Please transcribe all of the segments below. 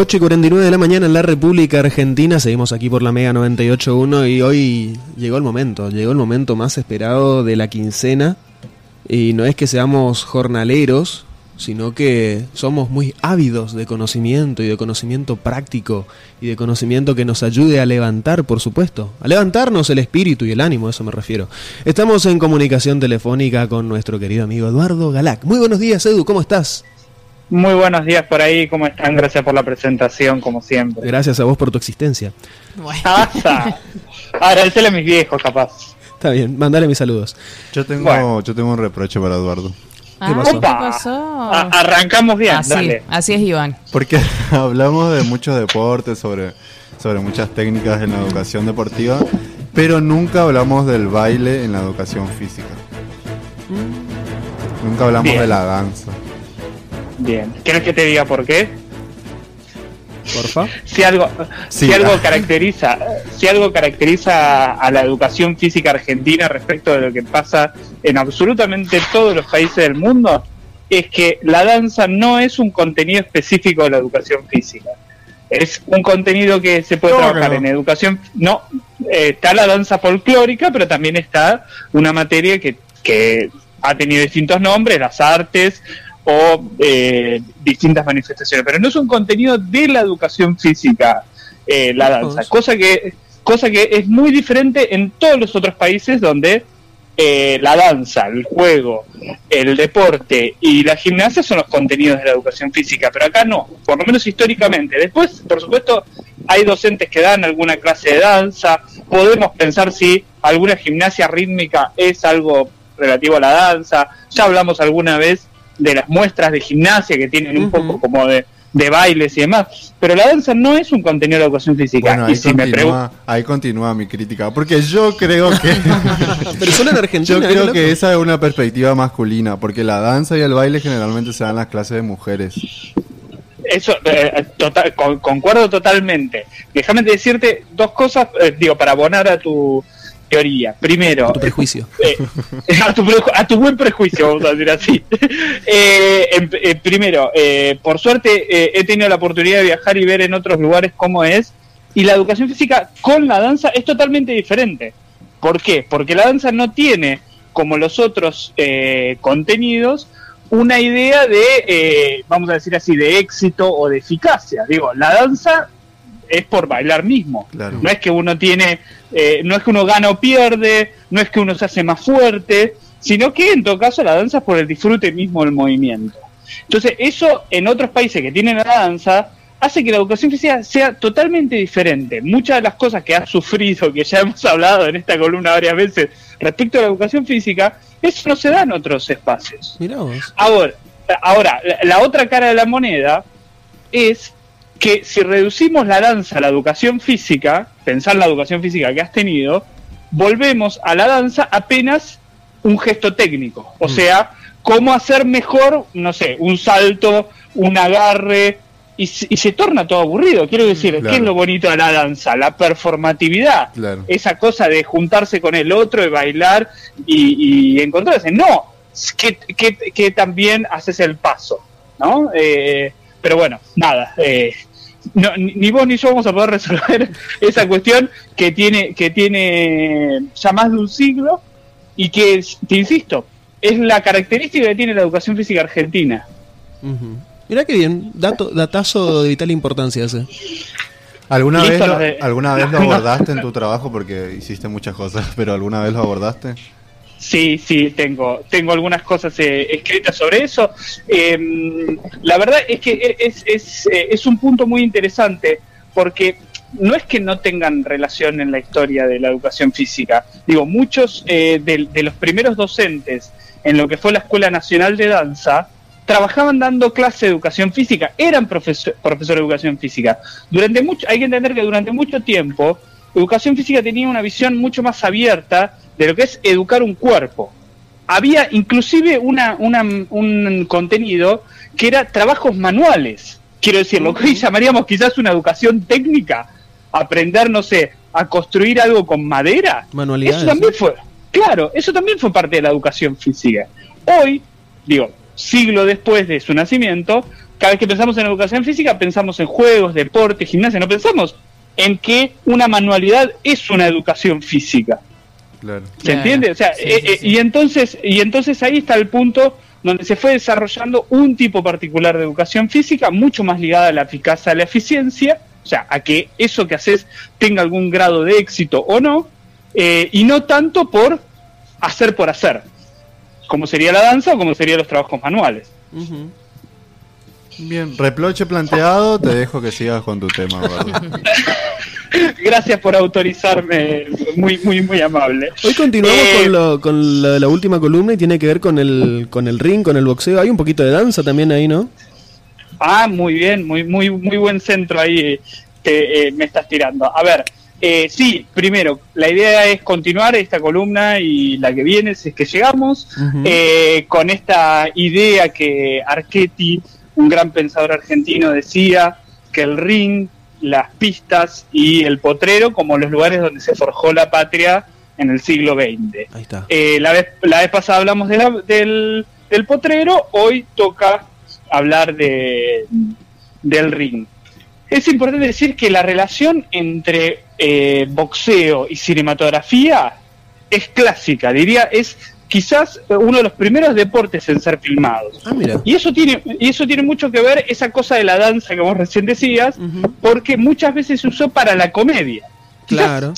8 y 49 de la mañana en la República Argentina, seguimos aquí por la Mega 98.1 y hoy llegó el momento, llegó el momento más esperado de la quincena y no es que seamos jornaleros, sino que somos muy ávidos de conocimiento y de conocimiento práctico y de conocimiento que nos ayude a levantar, por supuesto, a levantarnos el espíritu y el ánimo, a eso me refiero. Estamos en comunicación telefónica con nuestro querido amigo Eduardo Galac. Muy buenos días, Edu, ¿cómo estás? Muy buenos días por ahí, ¿cómo están? Gracias por la presentación, como siempre. Gracias a vos por tu existencia. Bueno. Agradecerle a mis viejos, capaz. Está bien, mandale mis saludos. Yo tengo, yo tengo un reproche para Eduardo. ¿Qué pasó? ¿Qué pasó? arrancamos bien, así, dale. Así es, Iván. Porque hablamos de muchos deportes, sobre, sobre muchas técnicas en la educación deportiva, pero nunca hablamos del baile en la educación física. Mm. Nunca hablamos de la danza. Bien. ¿Quieres que te diga por qué? Porfa. Si algo, si algo caracteriza, si algo caracteriza a la educación física argentina respecto de lo que pasa en absolutamente todos los países del mundo, es que la danza no es un contenido específico de la educación física. Es un contenido que se puede trabajar en educación. No, eh, está la danza folclórica, pero también está una materia que, que ha tenido distintos nombres, las artes, o eh, distintas manifestaciones, pero no es un contenido de la educación física eh, la danza, cosa que, cosa que es muy diferente en todos los otros países donde eh, la danza, el juego, el deporte y la gimnasia son los contenidos de la educación física, pero acá no, por lo menos históricamente. Después, por supuesto, hay docentes que dan alguna clase de danza, podemos pensar si alguna gimnasia rítmica es algo relativo a la danza, ya hablamos alguna vez de las muestras de gimnasia que tienen un poco como de, bailes y demás. Pero la danza no es un contenido de educación física. Bueno, ahí, continúa, ahí continúa mi crítica, porque yo creo que... Pero solo en Argentina. Yo creo que esa es una perspectiva masculina, porque la danza y el baile generalmente se dan en las clases de mujeres. Eso, eh, total, concuerdo totalmente. Déjame decirte dos cosas, eh, digo, para abonar a tu, teoría. Primero. A tu prejuicio. Eh, a, tu, buen prejuicio, vamos a decir así. Eh, eh, primero, por suerte he tenido la oportunidad de viajar y ver en otros lugares cómo es. Y la educación física con la danza es totalmente diferente. ¿Por qué? Porque la danza no tiene, como los otros contenidos, una idea de, vamos a decir así, de éxito o de eficacia. Digo, la danza es por bailar mismo. No es que uno tiene, eh, no es que uno gana o pierde, no es que uno se hace más fuerte, sino que en todo caso la danza es por el disfrute mismo del movimiento. Entonces, eso en otros países que tienen la danza hace que la educación física sea totalmente diferente. Muchas de las cosas que ha sufrido, que ya hemos hablado en esta columna varias veces respecto a la educación física, eso no se da en otros espacios. Ahora, ahora la otra cara de la moneda es que si reducimos la danza a la educación física, pensar la educación física que has tenido, volvemos a la danza apenas un gesto técnico. O mm. sea, cómo hacer mejor, no sé, un salto, un agarre, y, se torna todo aburrido. Quiero decir, ¿qué es lo bonito de la danza? La performatividad. Esa cosa de juntarse con el otro, de bailar y, encontrarse. No, que, que, también haces el paso, ¿no? Eh, pero bueno, nada, eh, ni vos ni yo vamos a poder resolver esa cuestión que tiene, que tiene ya más de un siglo y que, te insisto, es la característica que tiene la educación física argentina. Mira qué bien, dato, datazo de vital importancia ese. ¿Alguna vez, lo, ¿Alguna vez lo abordaste en tu trabajo? Porque hiciste muchas cosas, pero ¿alguna vez lo abordaste? Sí, sí, tengo, tengo algunas cosas eh, escritas sobre eso. Em, la verdad es que es, es, eh, es, un punto muy interesante porque no es que no tengan relación en la historia de la educación física. Digo, muchos eh, de, los primeros docentes en lo que fue la Escuela Nacional de Danza trabajaban dando clase de educación física, eran profesor, profesor de educación física. Durante mucho, hay que entender que durante mucho tiempo, educación física tenía una visión mucho más abierta de lo que es educar un cuerpo. Había inclusive una, un contenido que era trabajos manuales. Quiero decir, lo que hoy llamaríamos quizás una educación técnica, aprender, no sé, a construir algo con madera. Manualidades. Eso también fue, claro, eso también fue parte de la educación física. Hoy, digo, siglo después de su nacimiento, cada vez que pensamos en educación física, pensamos en juegos, deporte, gimnasia, no pensamos en que una manualidad es una educación física. ¿Se entiende? O sea, eh, eh, y entonces y entonces ahí está el punto donde se fue desarrollando un tipo particular de educación física mucho más ligada a la eficacia, a la eficiencia, o sea, a que eso que haces tenga algún grado de éxito o no, eh, y no tanto por hacer por hacer, como sería la danza o como serían los trabajos manuales. Bien, reproche planteado, te dejo que sigas con tu tema. Gracias por autorizarme, muy muy muy amable. Hoy continuamos con, eh, lo, con la, la, última columna y tiene que ver con el con el ring, con el boxeo. Hay un poquito de danza también ahí, ¿no? Ah, muy bien, muy muy muy buen centro ahí que eh, me estás tirando. A ver, eh, sí, primero, la idea es continuar esta columna y la que viene, si es que llegamos, con esta idea que Archetti un gran pensador argentino decía que el ring, las pistas y el potrero como los lugares donde se forjó la patria en el siglo XX. Ahí está. Eh, la, vez, la vez pasada hablamos del, del potrero, hoy toca hablar de, del ring. Es importante decir que la relación entre eh, boxeo y cinematografía es clásica, diría, es quizás uno de los primeros deportes en ser filmados. Ah, y eso tiene y eso tiene mucho que ver esa cosa de la danza que vos recién decías, porque muchas veces se usó para la comedia. claro.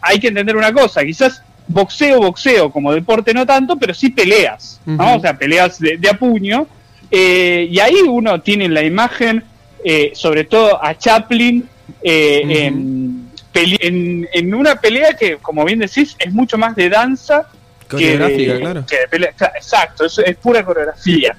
hay que entender una cosa, quizás boxeo, boxeo como deporte no tanto, pero sí peleas, ¿no? O sea, peleas de, a puño. Eh, y ahí uno tiene la imagen, eh, sobre todo a Chaplin, eh, en, en, una pelea que, como bien decís, es mucho más de danza Coreográfica, claro. exacto, es, es, pura coreografía.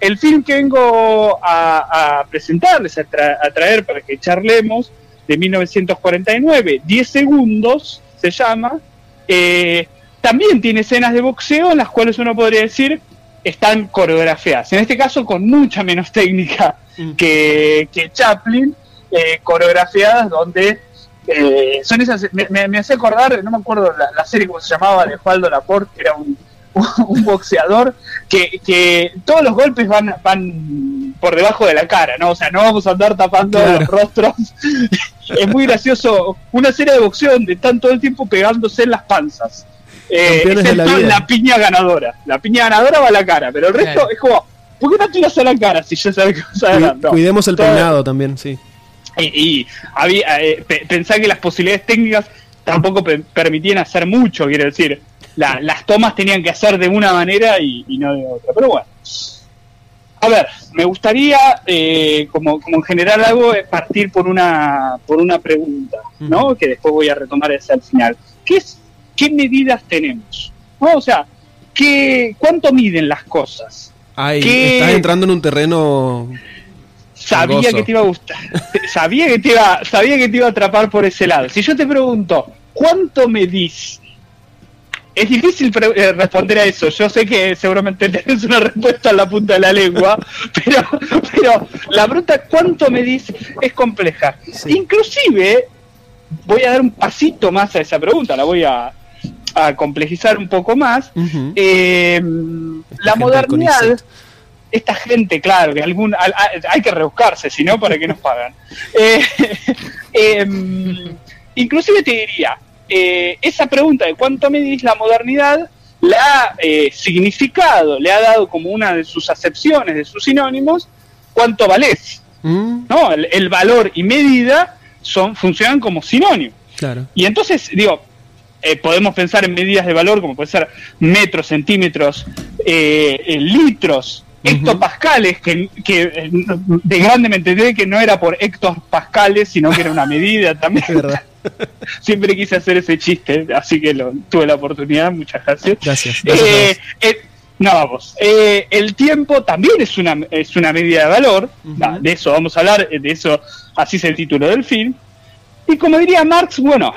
El film que vengo a, presentarles, a, traer para que charlemos, de 1949, 10 segundos se llama, eh, también tiene escenas de boxeo en las cuales uno podría decir están coreografiadas. En este caso con mucha menos técnica mm. que, que Chaplin, eh, coreografiadas donde eh, son esas, me, me, hace acordar, no me acuerdo la, serie como se llamaba, de Jualdo Laporte, que era un, un boxeador, que, que, todos los golpes van, van por debajo de la cara, ¿no? O sea, no vamos a andar tapando los rostros. es muy gracioso. Una serie de boxeo donde están todo el tiempo pegándose en las panzas. Eh, la, piña ganadora. La piña ganadora va a la cara, pero el resto es como, ¿por qué no tiras a la cara si ya sabes que vas a ganar? Cuidemos el peinado también, sí. Y, había, eh, pensar que las posibilidades técnicas tampoco permitían hacer mucho, quiero decir, las tomas tenían que hacer de una manera y, no de otra. Pero bueno, a ver, me gustaría, eh, como, como en general hago, partir por una, por una pregunta, ¿no? Que después voy a retomar hacia el final. ¿Qué, es, qué medidas tenemos? O sea, ¿qué, ¿cuánto miden las cosas? Ay, estás entrando en un terreno sabía que te iba a gustar. sabía que te iba, sabía que te iba a atrapar por ese lado. Si yo te pregunto, ¿cuánto medís? Es difícil eh, responder a eso. Yo sé que seguramente tenés una respuesta en la punta de la lengua, pero, pero la pregunta ¿cuánto medís? es compleja. Inclusive, voy a dar un pasito más a esa pregunta, la voy a, complejizar un poco más. Eh, la modernidad esta gente, claro, que algún, hay que rebuscarse, si no, ¿para qué nos pagan? Eh, em, inclusive te diría, eh, esa pregunta de cuánto medís la modernidad la ha eh, significado, le ha dado como una de sus acepciones, de sus sinónimos, cuánto valés. Mm. ¿no? El, valor y medida son, funcionan como sinónimos. Claro. Y entonces, digo, podemos pensar en medidas de valor como puede ser metros, centímetros, litros, hectopascales, que, que de grande me entendí que no era por hectopascales, sino que era una medida también. Siempre quise hacer ese chiste, así que lo, tuve la oportunidad, muchas gracias. Gracias. Eh, eh, no, vamos. Eh, el tiempo también es una, es una medida de valor, de eso vamos a hablar, de eso así es el título del film. Y como diría Marx, bueno,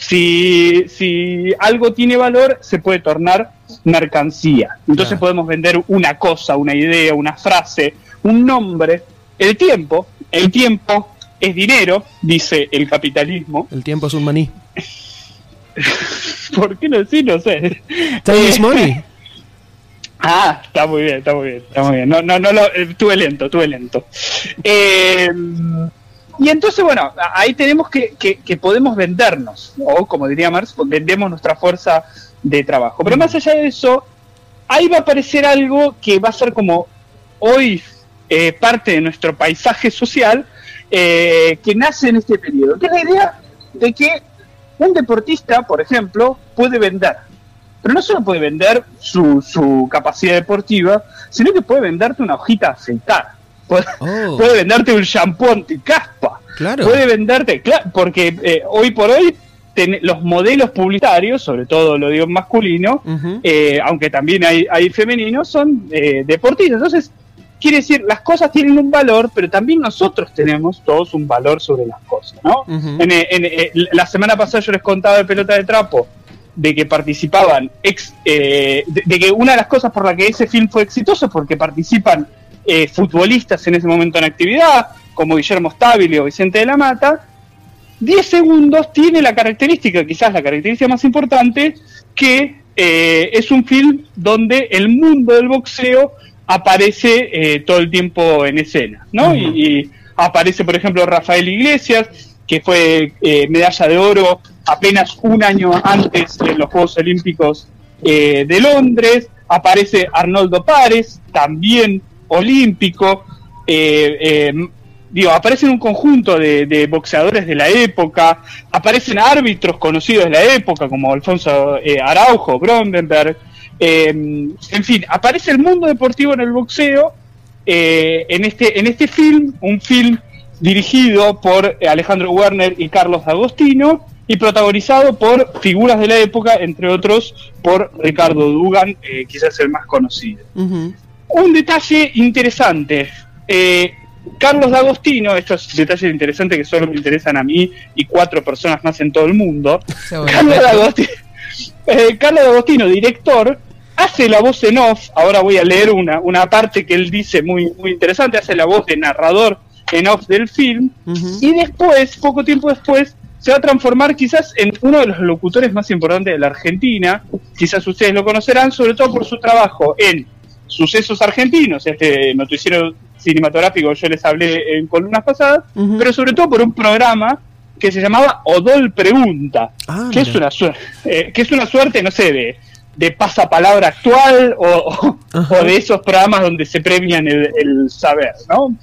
si, si algo tiene valor, se puede tornar mercancía. Entonces podemos vender una cosa, una idea, una frase, un nombre. El tiempo, el tiempo es dinero, dice el capitalismo. El tiempo es un maní. ¿Por qué no decir? No sé. Time is money. Ah, está muy bien, está muy bien, está muy bien. No, no, no, lo, eh, tuve lento, tuve lento. Eh, y entonces, bueno, ahí tenemos que, que, podemos vendernos, o como diría Marx, vendemos nuestra fuerza de trabajo. Pero más allá de eso, ahí va a aparecer algo que va a ser como hoy eh, parte de nuestro paisaje social, que nace en este periodo, que es la idea de que un deportista, por ejemplo, puede vender pero no solo puede vender su, su capacidad deportiva, sino que puede venderte una hojita aceitada. Puede, oh. puede venderte un shampoo anticaspa. Claro. Puede venderte, claro, porque eh, hoy por hoy los modelos publicitarios, sobre todo lo digo masculino, eh, aunque también hay, hay femeninos, son eh, deportistas. Entonces, quiere decir, las cosas tienen un valor, pero también nosotros tenemos todos un valor sobre las cosas, ¿no? en, en, la semana pasada yo les contaba de pelota de trapo de que participaban, ex, eh, de, que una de las cosas por la que ese film fue exitoso es porque participan eh, futbolistas en ese momento en actividad, como Guillermo Stabile o Vicente de la Mata, 10 segundos tiene la característica, quizás la característica más importante, que eh, es un film donde el mundo del boxeo aparece todo el tiempo en escena, ¿no? y, aparece, por ejemplo, Rafael Iglesias, que fue medalla de oro apenas un año antes en los Juegos Olímpicos eh, de Londres. Aparece Arnoldo Párez, también olímpico. Eh, eh, digo, aparecen un conjunto de, boxeadores de la época, aparecen árbitros conocidos de la época como Alfonso Araujo, Brondenberg, en fin, aparece el mundo deportivo en el boxeo en, este, en este film, un film dirigido por Alejandro Werner y Carlos Agostino, y protagonizado por figuras de la época, entre otros por Ricardo Dugan, eh, quizás el más conocido. Un detalle interesante. Eh, Carlos D'Agostino, estos detalles interesantes que solo me interesan a mí y cuatro personas más en todo el mundo. Carlos D'Agostino, eh, Carlos D'Agostino, director, hace la voz en off. Ahora voy a leer una, una parte que él dice muy, muy interesante. Hace la voz de narrador en off del film. Y después, poco tiempo después, se va a transformar quizás en uno de los locutores más importantes de la Argentina. Quizás ustedes lo conocerán, sobre todo por su trabajo en Sucesos Argentinos, este noticiero cinematográfico yo les hablé en columnas pasadas, pero sobre todo por un programa que se llamaba Odol Pregunta, ah, que, es una eh, que es una suerte, no sé, de, de pasapalabra actual o, de esos programas donde se premian el, saber, ¿no?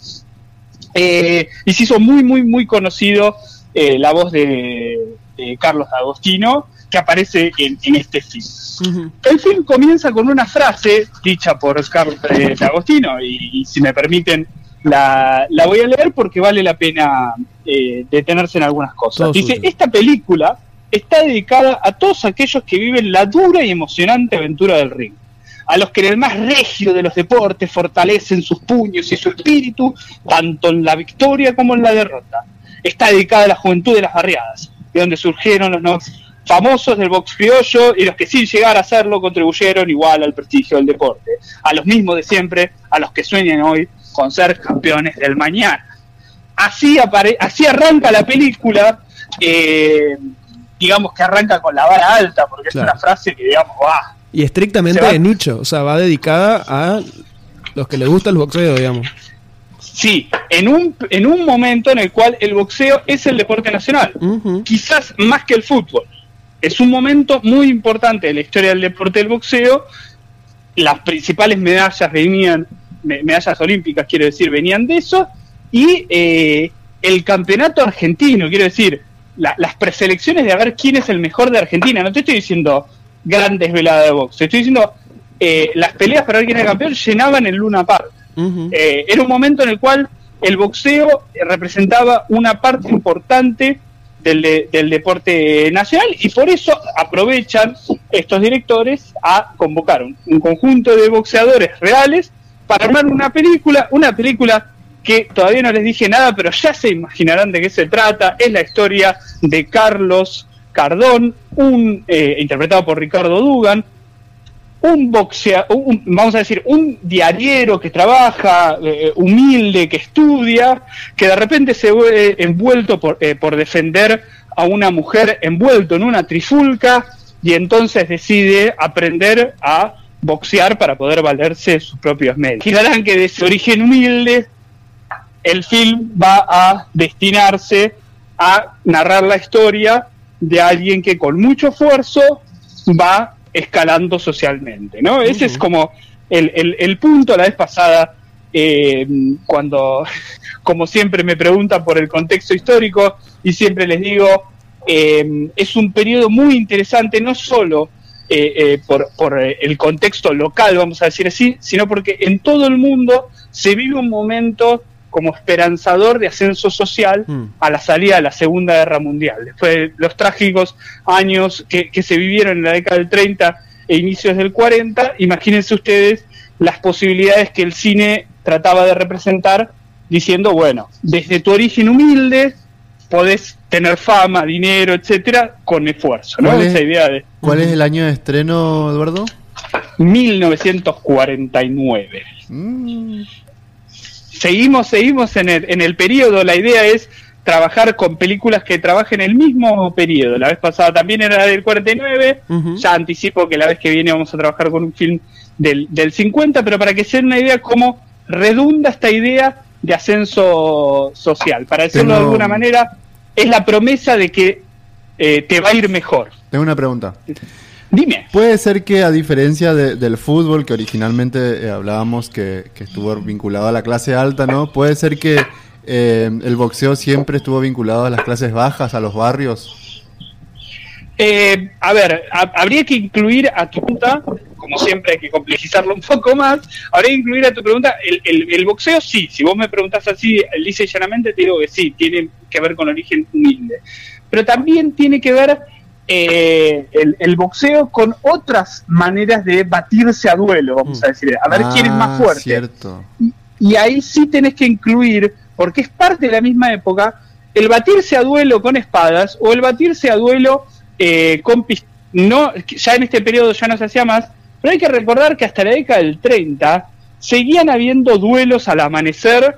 Eh, y se hizo muy, muy, muy conocido eh, la voz de, Carlos Agostino, que aparece en, este film. El film comienza con una frase dicha por Carlos eh, Agostino, y, si me permiten, la, voy a leer porque vale la pena eh, detenerse en algunas cosas. Dice, esta película está dedicada a todos aquellos que viven la dura y emocionante aventura del ring a los que en el más regio de los deportes fortalecen sus puños y su espíritu, tanto en la victoria como en la derrota está dedicada a la juventud de las barriadas, de donde surgieron los famosos del box criollo y los que sin llegar a serlo contribuyeron igual al prestigio del deporte, a los mismos de siempre, a los que sueñan hoy con ser campeones del mañana. Así, así arranca la película, eh, digamos que arranca con la vara alta, porque es una frase que digamos va. Y estrictamente de nicho, o sea, va dedicada a los que les gusta el boxeo, digamos. Sí, en un, en un momento en el cual el boxeo es el deporte nacional, quizás más que el fútbol. Es un momento muy importante en la historia del deporte del boxeo. Las principales medallas venían, medallas olímpicas quiero decir, venían de eso. Y eh, el campeonato argentino, quiero decir, las preselecciones de a ver quién es el mejor de Argentina. No te estoy diciendo grandes veladas de boxeo, estoy diciendo eh, las peleas para ver quién el campeón llenaban el Luna Park. Eh, era un momento en el cual el boxeo representaba una parte importante del, del, deporte nacional y por eso aprovechan estos directores a convocar un, conjunto de boxeadores reales para armar una película, una película que todavía no les dije nada, pero ya se imaginarán de qué se trata. Es la historia de Carlos Cardón, un eh, interpretado por Ricardo Dugan, un boxeador, vamos a decir, un diariero que trabaja, eh, humilde, que estudia, que de repente se ve envuelto por, eh, defender a una mujer envuelto en una trifulca y entonces decide aprender a boxear para poder valerse de sus propios medios. Que de su origen humilde, el film va a destinarse a narrar la historia de alguien que con mucho esfuerzo va escalando socialmente, ¿no? Ese es como el, punto la vez pasada, eh, cuando, como siempre me preguntan por el contexto histórico, y siempre les digo, eh, es un periodo muy interesante, no solo eh, por, por el contexto local, vamos a decir así, sino porque en todo el mundo se vive un momento como esperanzador de ascenso social hmm. a la salida de la Segunda Guerra Mundial. Después de los trágicos años que, se vivieron en la década del 30 e inicios del 40, imagínense ustedes las posibilidades que el cine trataba de representar diciendo, bueno, desde tu origen humilde podés tener fama, dinero, etcétera, con esfuerzo, ¿no? Esa idea de... ¿Cuál es el año de estreno, Eduardo? 1949 seguimos, seguimos en el, en el periodo, la idea es trabajar con películas que trabajen el mismo periodo. La vez pasada también era del 49, ya anticipo que la vez que viene vamos a trabajar con un film del, del 50, pero para que se den una idea cómo redunda esta idea de ascenso social. Para decirlo de alguna manera, es la promesa de que eh, te va a ir mejor. Tengo una pregunta. Dime. Puede ser que a diferencia del fútbol, que originalmente eh, hablábamos que, estuvo vinculado a la clase alta, ¿no? Puede ser que eh, el boxeo siempre estuvo vinculado a las clases bajas, a los barrios. Eh, a ver, habría que incluir a tu pregunta, como siempre hay que complejizarlo un poco más, habría que incluir a tu pregunta, el, el, boxeo sí, si vos me preguntás así, lisa y llanamente, te digo que sí, tiene que ver con origen humilde, pero también tiene que ver eh, el, boxeo con otras maneras de batirse a duelo, vamos a mm. decir, a ver quién es más ah, fuerte. Cierto. Y, ahí sí tenés que incluir, porque es parte de la misma época, el batirse a duelo con espadas o el batirse a duelo eh, con no Ya en este periodo ya no se hacía más, pero hay que recordar que hasta la década del 30 seguían habiendo duelos al amanecer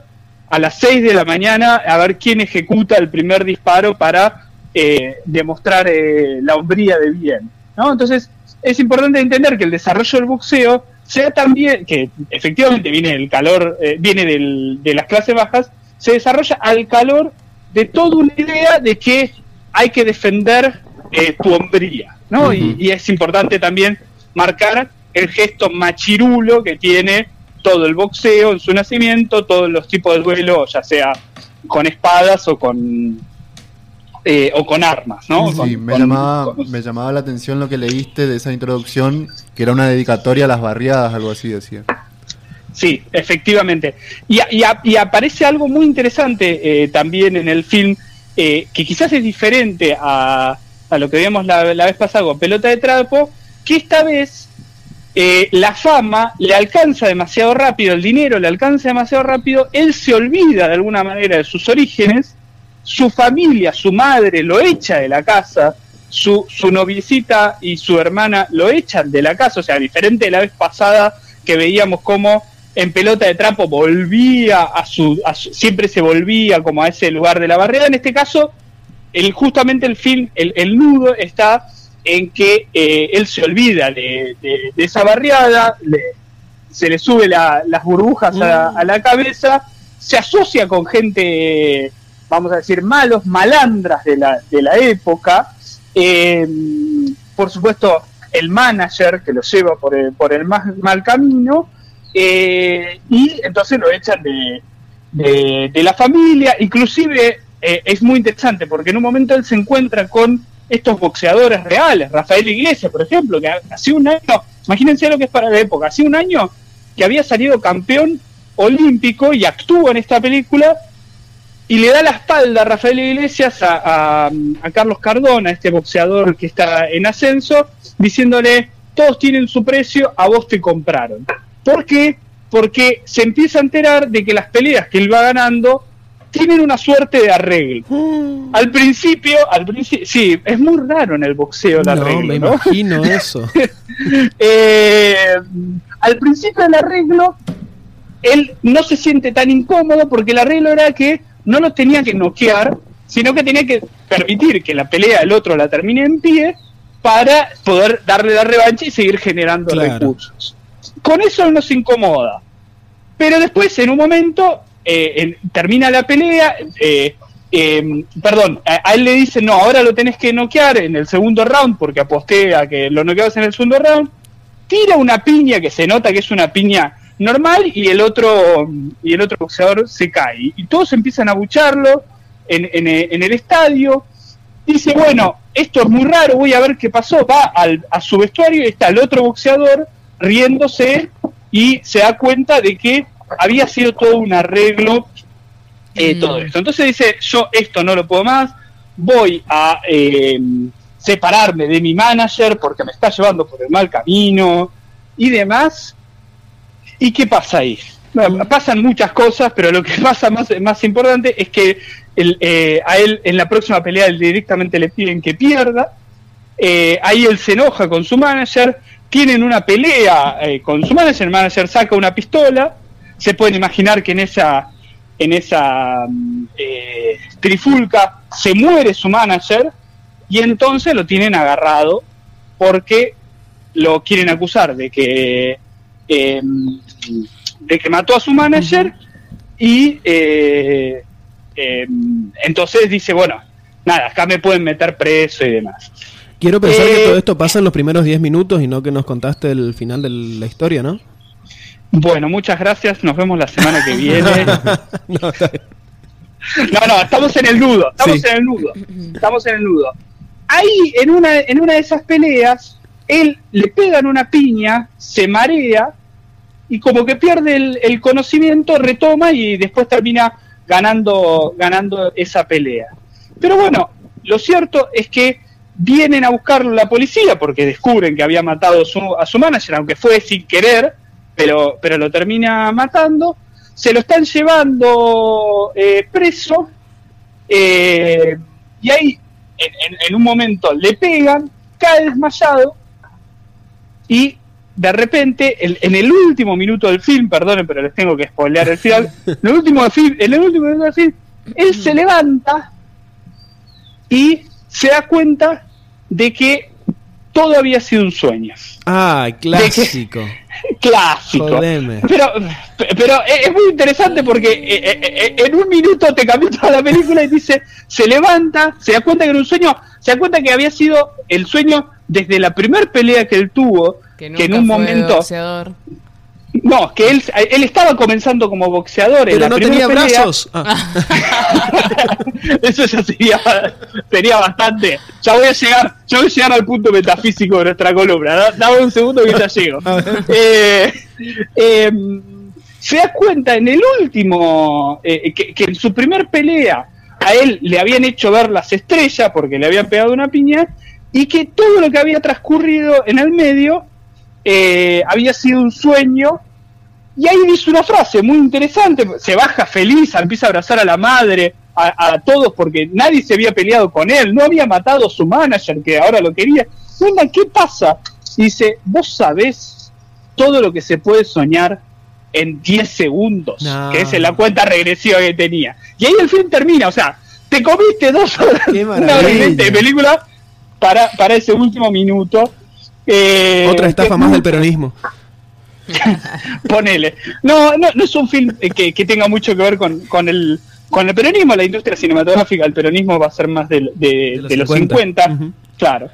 a las 6 de la mañana a ver quién ejecuta el primer disparo para eh, demostrar eh, la hombría de bien. ¿no? Entonces, es importante entender que el desarrollo del boxeo sea también, que efectivamente viene del calor, eh, viene de las clases bajas, se desarrolla al calor de toda una idea de que hay que defender tu hombría, ¿no? y, y, es importante también marcar el gesto machirulo que tiene todo el boxeo en su nacimiento, todos los tipos de duelo, ya sea con espadas o con eh, o con armas, ¿no? Sí, me, llamaba, me llamaba la atención lo que leíste de esa introducción, que era una dedicatoria a las barriadas, algo así decía. Sí, efectivamente. Y, y, aparece algo muy interesante eh, también en el film, eh, que quizás es diferente a, a lo que vimos la, vez pasada con Pelota de Trapo, que esta vez la fama le alcanza demasiado rápido, el dinero le alcanza demasiado rápido, él se olvida de alguna manera de sus orígenes su familia, su madre lo echa de la casa, su, su noviecita y su hermana lo echan de la casa, o sea, diferente de la vez pasada que veíamos como en pelota de trapo volvía a su, siempre se volvía como a ese lugar de la barrera, en este caso, el, justamente el film, el, nudo está en que eh, él se olvida de, esa barriada, se le sube las burbujas a, a, la cabeza, se asocia con gente vamos a decir, malos, malandras de la, de la época. Eh, por supuesto, el manager que lo lleva por el, por el mal camino. Eh, y entonces lo echan de, de, la familia. Inclusive eh, es muy interesante porque en un momento él se encuentra con estos boxeadores reales, Rafael Iglesias, por ejemplo, que hace un año, imagínense lo que es para la época, hace un año que había salido campeón olímpico y actúa en esta película y le da la espalda a Rafael Iglesias a, Carlos Cardona, este boxeador que está en ascenso, diciéndole, todos tienen su precio, a vos te compraron. ¿Por qué? Porque se empieza a enterar de que las peleas que él va ganando tienen una suerte de arreglo. Mm. Al principio, al principio, sí, es muy raro en el boxeo el arreglo. Me imagino eso. Eh, al principio del arreglo, él no se siente tan incómodo porque el arreglo era que no lo tenía que noquear, sino que tenía que permitir que la pelea del otro la termine en pie para poder darle la revancha y seguir generando recursos. Con eso él no se incomoda. Pero después, en un momento, eh, termina la pelea, eh, em, perdón, a, él le dicen, no, ahora lo tenés que noquear en el segundo round, porque aposté a que lo noqueabas en el segundo round, tira una piña que se nota que es una piña normal y el otro y el otro boxeador se cae y todos empiezan a bucharlo en, en, el estadio dice bueno esto es muy raro voy a ver qué pasó va al, a su vestuario y está el otro boxeador riéndose y se da cuenta de que había sido todo un arreglo eh, mm. todo esto entonces dice yo esto no lo puedo más voy a eh, separarme de mi manager porque me está llevando por el mal camino y demás. ¿Y qué pasa ahí? pasan muchas cosas, pero lo que pasa más, más importante es que eh, a él en la próxima pelea directamente le piden que pierda. Eh, ahí él se enoja con su manager, tienen una pelea eh, con su manager, el manager saca una pistola, se pueden imaginar que en esa en esa mm, trifulca se muere su manager y entonces lo tienen agarrado porque lo quieren acusar de que de que mató a su manager y eh, em, entonces dice bueno nada acá me pueden meter preso y demás. Quiero pensar que todo eh, esto pasa en los primeros 10 minutos y no que nos contaste el final de la historia no bueno muchas gracias nos vemos la semana que viene. No, no, estamos en el nudo, estamos en el nudo, estamos en el nudo. Ahí en una, en una de esas peleas, él le pegan una piña, se marea y como que pierde el, conocimiento, retoma y después termina ganando, ganando esa pelea. Pero bueno, lo cierto es que vienen a buscarlo la policía porque descubren que había matado a su manager, aunque fue sin querer, pero, pero lo termina matando. Se lo están llevando eh, preso eh, y ahí en, un momento le pegan, cae desmayado y de repente, en el último minuto del film, perdonen, pero les tengo que spoilear el final, en el último, en el último minuto del film, él se levanta y se da cuenta de que todo había sido un sueño. Ah, clásico. clásico. Pero, pero es muy interesante porque eh, eh, eh, en un minuto te cambió toda la película y dice, se levanta, se da cuenta que era un sueño, se da cuenta que había sido el sueño desde la primer pelea que él tuvo, que, en un momento... No, que él, él estaba comenzando como boxeador. Pero no tenía brazos. Ah. Eso ya sería, sería bastante. Ya voy a llegar, ya voy a llegar al punto metafísico de nuestra columna. Dame un segundo que ya llego. Eh, em, se da cuenta en el último, eh, que, en su primer pelea a él le habían hecho ver las estrellas porque le habían pegado una piña y que todo lo que había transcurrido en el medio eh, había sido un sueño. Y ahí dice una frase muy interesante, se baja feliz, empieza a abrazar a la madre, a, todos, porque nadie se había peleado con él, no había matado a su manager, que ahora lo quería. ¿qué pasa? dice, vos sabés todo lo que se puede soñar en 10 segundos, que es la cuenta regresiva que tenía. Y ahí el film termina, o sea, te comiste dos horas, una hora de película para, para ese último minuto eh, Otra estafa más del peronismo. Ponele. No, no, no es un film que, tenga mucho que ver con, con, el, con el peronismo, la industria cinematográfica. El peronismo va a ser más de, los 50. Claro.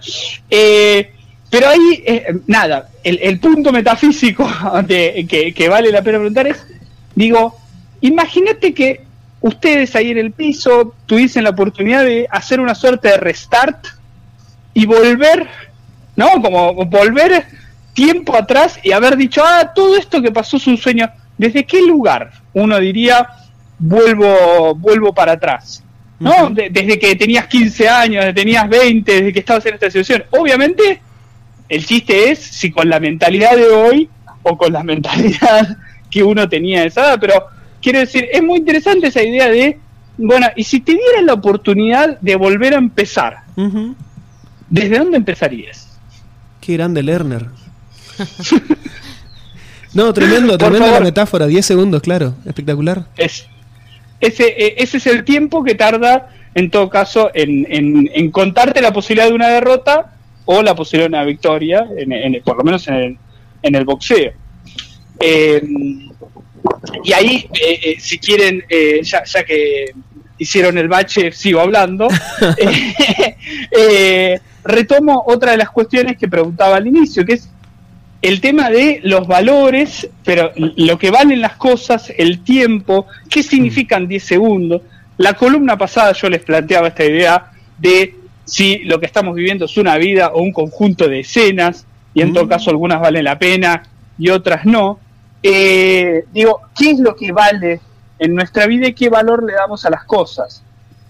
Eh, pero ahí, eh, nada, el, punto metafísico que, que vale la pena preguntar es, digo, imagínate que ustedes ahí en el piso tuviesen la oportunidad de hacer una suerte de restart y volver ¿no? Como volver tiempo atrás y haber dicho, ah, todo esto que pasó es un sueño. ¿Desde qué lugar uno diría, vuelvo, vuelvo para atrás? ¿No? desde que tenías 15 años, desde que tenías 20, desde que estabas en esta situación. Obviamente, el chiste es si con la mentalidad de hoy o con la mentalidad que uno tenía de esa edad, pero quiero decir, es muy interesante esa idea de, bueno, y si te dieran la oportunidad de volver a empezar, ¿desde dónde empezarías? Qué grande Lerner. no, tremendo, tremenda la metáfora. 10 segundos, claro. Espectacular. Es, ese, e, ese es el tiempo que tarda, en todo caso, en, en, contarte la posibilidad de una derrota o la posibilidad de una victoria, en, por lo menos en el, boxeo. Eh, y ahí, eh, eh, si quieren, ya, ya, que hicieron el bache, sigo hablando, retomo otra de las cuestiones que preguntaba al inicio, que es el tema de los valores, pero lo que valen las cosas, el tiempo, qué significan 10 segundos. La columna pasada yo les planteaba esta idea de si lo que estamos viviendo es una vida o un conjunto de escenas, y en todo mm. caso algunas valen la pena y otras no. Eh, digo, ¿qué es lo que vale en nuestra vida y qué valor le damos a las cosas?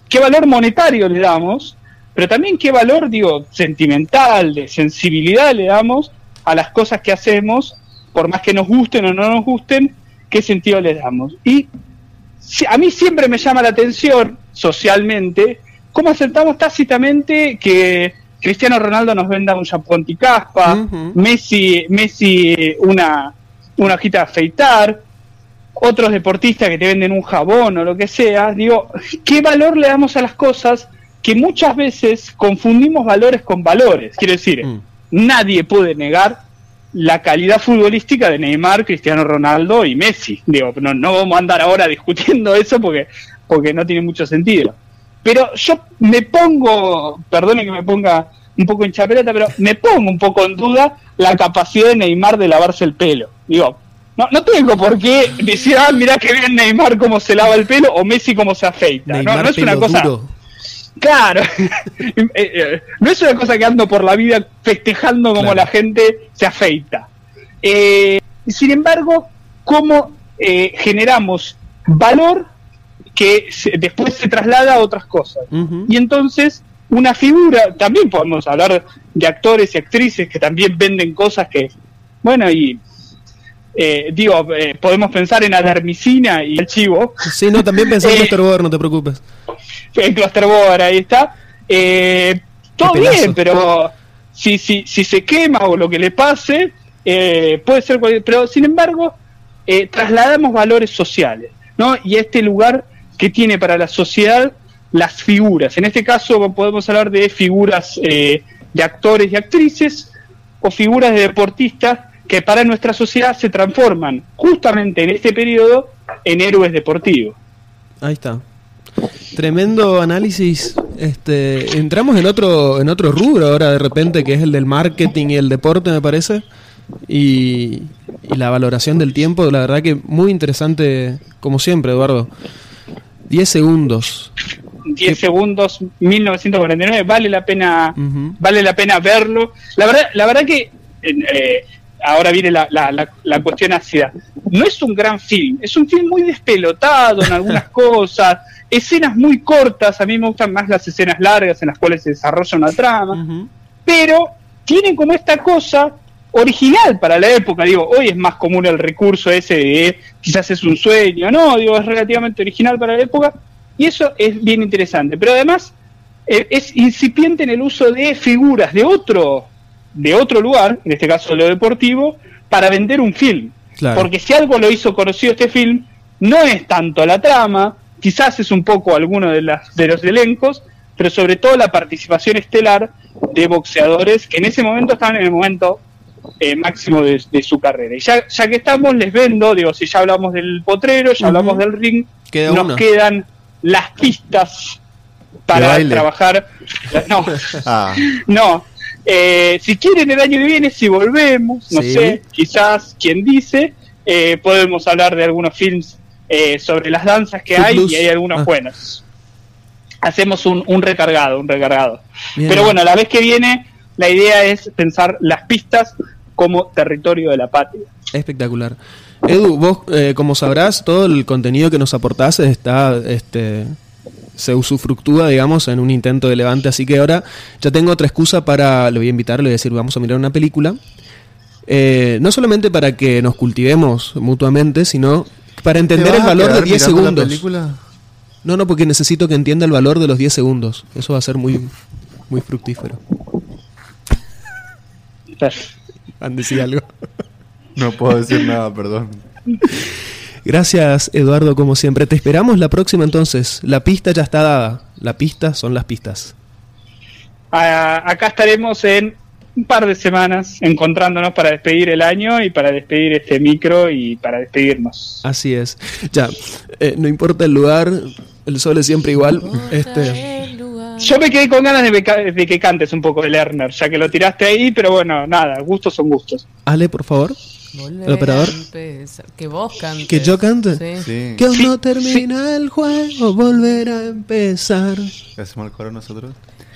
¿Qué valor monetario le damos? Pero también qué valor, digo, sentimental, de sensibilidad le damos a las cosas que hacemos, por más que nos gusten o no nos gusten, qué sentido le damos. Y a mí siempre me llama la atención socialmente cómo aceptamos tácitamente que Cristiano Ronaldo nos venda un shampoo anticaspa, Messi, Messi una, una hojita de afeitar, otros deportistas que te venden un jabón o lo que sea. Digo, ¿qué valor le damos a las cosas que muchas veces confundimos valores con valores? Quiero decir, mm. nadie puede negar la calidad futbolística de Neymar, Cristiano Ronaldo y Messi. Digo, no, no vamos a andar ahora discutiendo eso porque, porque no tiene mucho sentido. Pero yo me pongo, perdone que me ponga un poco en chapeleta, pero me pongo un poco en duda la capacidad de Neymar de lavarse el pelo. Digo, no, no tengo por qué decir, ah, mirá que bien Neymar cómo se lava el pelo o Messi cómo se afeita. no, no es una cosa. Claro, eh, eh, no es una cosa que ando por la vida festejando como la gente se afeita. Eh, sin embargo, ¿cómo generamos valor que después se traslada a otras cosas. Y entonces, una figura, también podemos hablar de actores y actrices que también venden cosas que, bueno, y eh, digo, eh, podemos pensar en Adermicina y el chivo. Sí, no, también pensé en Clusterboard, no te preocupes. En Clusterboard, ahí está. Eh, todo bien, pero si, si, si se quema o lo que le pase, puede ser cualquier, pero sin embargo, trasladamos valores sociales, ¿no? Y este lugar que tiene para la sociedad las figuras. En este caso podemos hablar de figuras eh, de actores y actrices o figuras de deportistas que para nuestra sociedad se transforman justamente en este periodo en héroes deportivos. Ahí está. Tremendo análisis. Este, entramos en otro en otro rubro ahora de repente que es el del marketing y el deporte me parece y, y la valoración del tiempo. La verdad que muy interesante como siempre, Eduardo. 10 segundos. 10 segundos, 1949, vale la pena, vale la pena verlo. La verdad, la verdad que eh, ahora viene la, la, la, cuestión ácida. No es un gran film, es un film muy despelotado en algunas cosas, escenas muy cortas, a mí me gustan más las escenas largas en las cuales se desarrolla una trama, pero tienen como esta cosa original para la época, digo, hoy es más común el recurso ese de quizás es un sueño, no, digo, es relativamente original para la época, y eso es bien interesante, pero además eh, es incipiente en el uso de figuras de otro, de otro lugar, en este caso lo deportivo, para vender un film. Porque si algo lo hizo conocido este film, no es tanto la trama, quizás es un poco alguno de, las, de los elencos, pero sobre todo la participación estelar de boxeadores que en ese momento estaban en el momento eh, máximo de, su carrera. Y ya, ya que estamos, les vendo, digo, si ya hablamos del potrero, ya hablamos del ring, nos quedan las pistas para trabajar. No, ah. no. Eh, si quieren el año que viene, si volvemos, no sé, quizás, quien dice, eh, podemos hablar de algunos films sobre las danzas que hay y hay algunos ah. buenos. Hacemos un, un recargado, un recargado. Pero bueno, la vez que viene, la idea es pensar las pistas como territorio de la patria. Espectacular. Edu, vos, eh, como sabrás, todo el contenido que nos aportás está, este, se usufructúa, digamos, en un intento de levante, así que ahora ya tengo otra excusa para, le voy a invitar, le voy a decir, vamos a mirar una película, eh, no solamente para que nos cultivemos mutuamente, sino para entender el valor de 10 segundos. No, no, porque necesito que entienda el valor de los 10 segundos. Eso va a ser muy, muy fructífero. ¿Han decir algo? No puedo decir nada, perdón. Gracias, Eduardo, como siempre. Te esperamos la próxima entonces. La pista ya está dada. La pista son las pistas. acá estaremos en un par de semanas encontrándonos para despedir el año y para despedir este micro y para despedirnos. Así es. Ya, eh, no importa el lugar, el sol es siempre igual. Este. Yo me quedé con ganas de, que cantes un poco de Lerner, ya que lo tiraste ahí, pero bueno, nada, gustos son gustos. Ale, por favor. El operador. Que vos cantes. Que yo cante. Que aún no termina el juego, volver a empezar. ¿Hacemos el coro nosotros?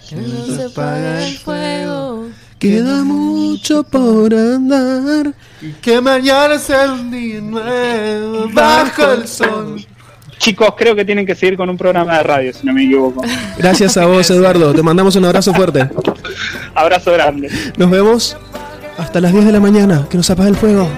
Que no se apaga el fuego. Queda mucho por andar. Y que mañana sea un día nuevo bajo el sol. Chicos, creo que tienen que seguir con un programa de radio, si no me equivoco. Gracias a vos, Eduardo. Te mandamos un abrazo fuerte. abrazo grande. Nos vemos hasta las 10 de la mañana. Que nos apague el fuego.